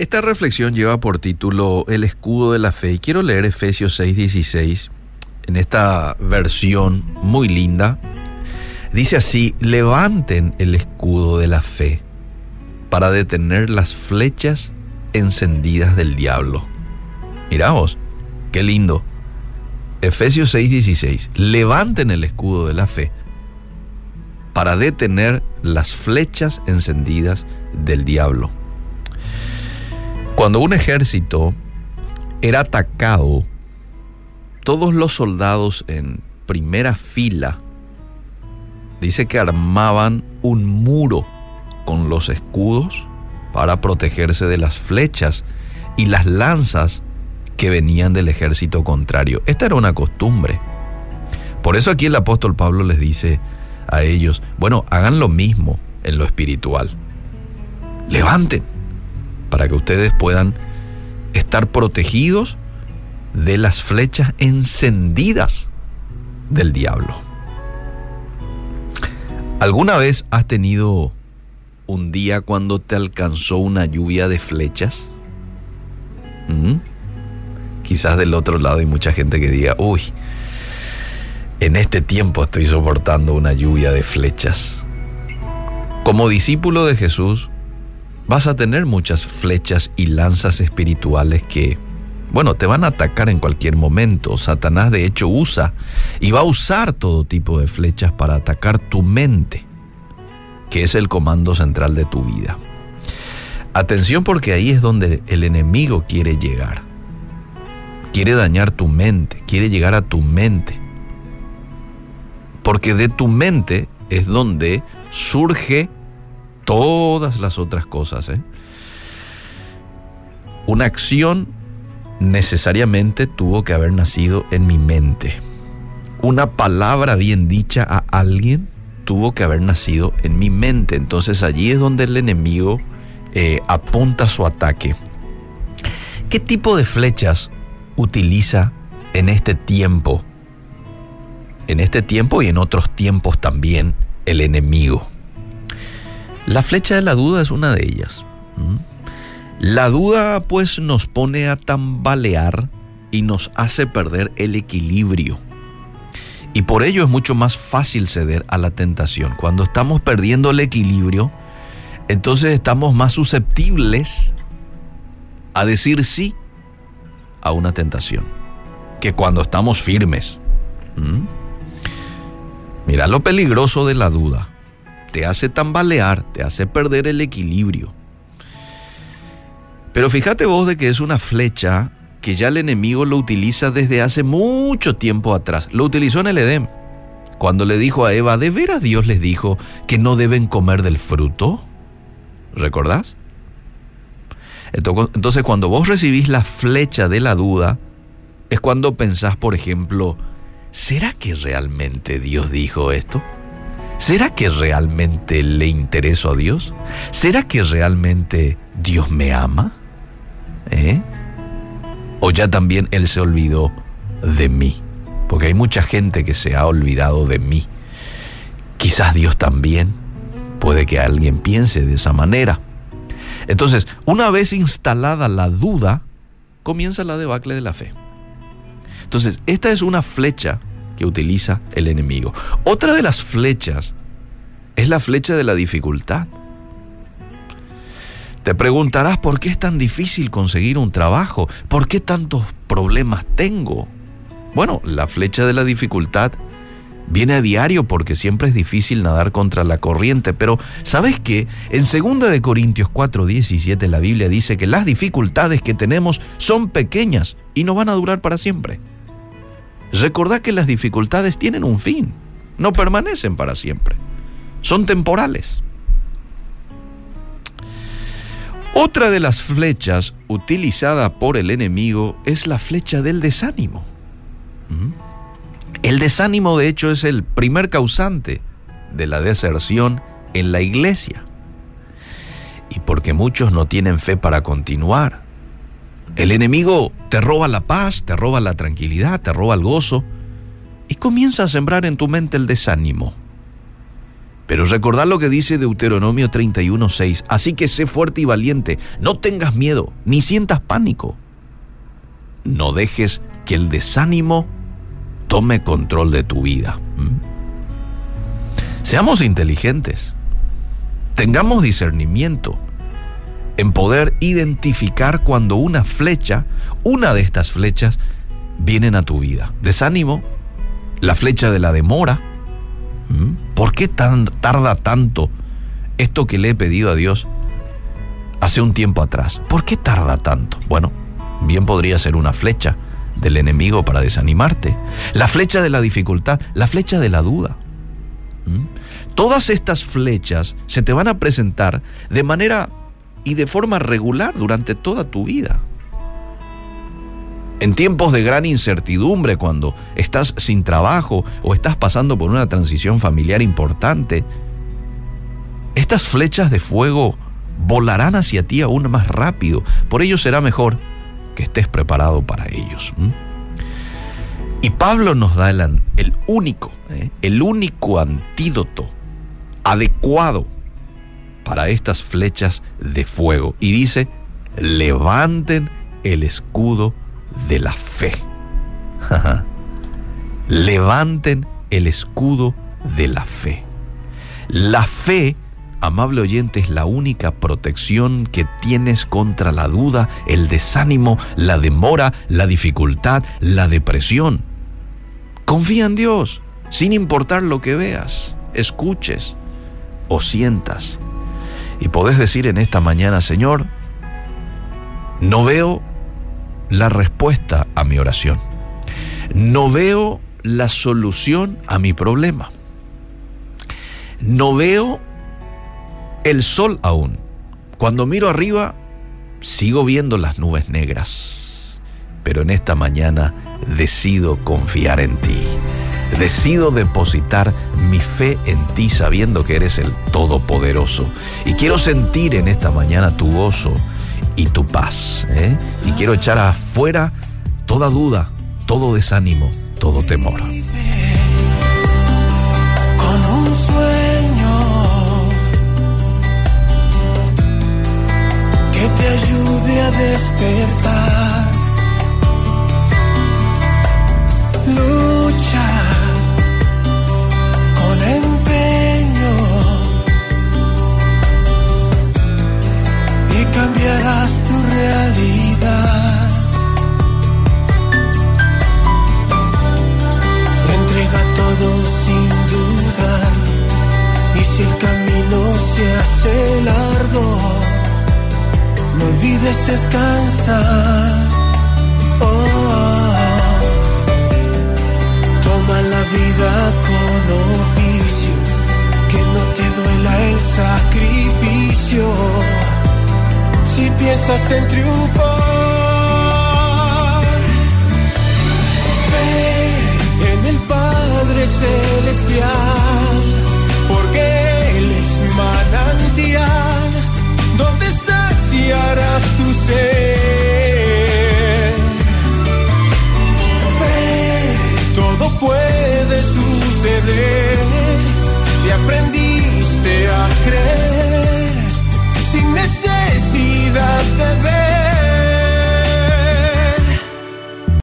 Esta reflexión lleva por título El escudo de la fe y quiero leer Efesios 6:16 en esta versión muy linda. Dice así, levanten el escudo de la fe para detener las flechas encendidas del diablo. Miraos, qué lindo. Efesios 6:16, levanten el escudo de la fe para detener las flechas encendidas del diablo. Cuando un ejército era atacado, todos los soldados en primera fila, dice que armaban un muro con los escudos para protegerse de las flechas y las lanzas que venían del ejército contrario. Esta era una costumbre. Por eso aquí el apóstol Pablo les dice a ellos, bueno, hagan lo mismo en lo espiritual. Levanten para que ustedes puedan estar protegidos de las flechas encendidas del diablo. ¿Alguna vez has tenido un día cuando te alcanzó una lluvia de flechas? ¿Mm? Quizás del otro lado hay mucha gente que diga, uy, en este tiempo estoy soportando una lluvia de flechas. Como discípulo de Jesús, vas a tener muchas flechas y lanzas espirituales que, bueno, te van a atacar en cualquier momento. Satanás de hecho usa y va a usar todo tipo de flechas para atacar tu mente, que es el comando central de tu vida. Atención porque ahí es donde el enemigo quiere llegar. Quiere dañar tu mente, quiere llegar a tu mente. Porque de tu mente es donde surge todas las otras cosas. ¿eh? Una acción necesariamente tuvo que haber nacido en mi mente. Una palabra bien dicha a alguien tuvo que haber nacido en mi mente. Entonces allí es donde el enemigo eh, apunta su ataque. ¿Qué tipo de flechas utiliza en este tiempo? En este tiempo y en otros tiempos también el enemigo. La flecha de la duda es una de ellas. La duda pues nos pone a tambalear y nos hace perder el equilibrio. Y por ello es mucho más fácil ceder a la tentación. Cuando estamos perdiendo el equilibrio, entonces estamos más susceptibles a decir sí a una tentación que cuando estamos firmes. Mira lo peligroso de la duda te hace tambalear, te hace perder el equilibrio. Pero fíjate vos de que es una flecha que ya el enemigo lo utiliza desde hace mucho tiempo atrás. Lo utilizó en el Edén. Cuando le dijo a Eva, ¿de veras Dios les dijo que no deben comer del fruto? ¿Recordás? Entonces cuando vos recibís la flecha de la duda, es cuando pensás, por ejemplo, ¿será que realmente Dios dijo esto? ¿Será que realmente le intereso a Dios? ¿Será que realmente Dios me ama? ¿Eh? ¿O ya también Él se olvidó de mí? Porque hay mucha gente que se ha olvidado de mí. Quizás Dios también. Puede que alguien piense de esa manera. Entonces, una vez instalada la duda, comienza la debacle de la fe. Entonces, esta es una flecha que utiliza el enemigo. Otra de las flechas es la flecha de la dificultad. Te preguntarás por qué es tan difícil conseguir un trabajo, por qué tantos problemas tengo. Bueno, la flecha de la dificultad viene a diario porque siempre es difícil nadar contra la corriente, pero ¿sabes qué? En 2 de Corintios 4:17 la Biblia dice que las dificultades que tenemos son pequeñas y no van a durar para siempre. Recordá que las dificultades tienen un fin, no permanecen para siempre, son temporales. Otra de las flechas utilizada por el enemigo es la flecha del desánimo. El desánimo de hecho es el primer causante de la deserción en la iglesia. Y porque muchos no tienen fe para continuar, el enemigo te roba la paz, te roba la tranquilidad, te roba el gozo y comienza a sembrar en tu mente el desánimo. Pero recordad lo que dice Deuteronomio 31:6. Así que sé fuerte y valiente, no tengas miedo, ni sientas pánico. No dejes que el desánimo tome control de tu vida. ¿Mm? Seamos inteligentes, tengamos discernimiento en poder identificar cuando una flecha, una de estas flechas, vienen a tu vida. Desánimo, la flecha de la demora. ¿Mm? ¿Por qué tan, tarda tanto esto que le he pedido a Dios hace un tiempo atrás? ¿Por qué tarda tanto? Bueno, bien podría ser una flecha del enemigo para desanimarte. La flecha de la dificultad, la flecha de la duda. ¿Mm? Todas estas flechas se te van a presentar de manera y de forma regular durante toda tu vida. En tiempos de gran incertidumbre, cuando estás sin trabajo o estás pasando por una transición familiar importante, estas flechas de fuego volarán hacia ti aún más rápido. Por ello será mejor que estés preparado para ellos. Y Pablo nos da el, único, ¿eh? el único antídoto adecuado para estas flechas de fuego. Y dice, levanten el escudo de la fe. levanten el escudo de la fe. La fe, amable oyente, es la única protección que tienes contra la duda, el desánimo, la demora, la dificultad, la depresión. Confía en Dios, sin importar lo que veas, escuches o sientas. Y podés decir en esta mañana, Señor, no veo la respuesta a mi oración. No veo la solución a mi problema. No veo el sol aún. Cuando miro arriba, sigo viendo las nubes negras. Pero en esta mañana decido confiar en ti. Decido depositar mi fe en ti sabiendo que eres el Todopoderoso. Y quiero sentir en esta mañana tu gozo y tu paz. ¿eh? Y quiero echar afuera toda duda, todo desánimo, todo temor. Con un sueño que te ayude a despertar. olvides descansar. Oh. Toma la vida con oficio, que no te duela el sacrificio. Si piensas en triunfar, fe en el Padre Celestial, porque Él es manantial donde saciará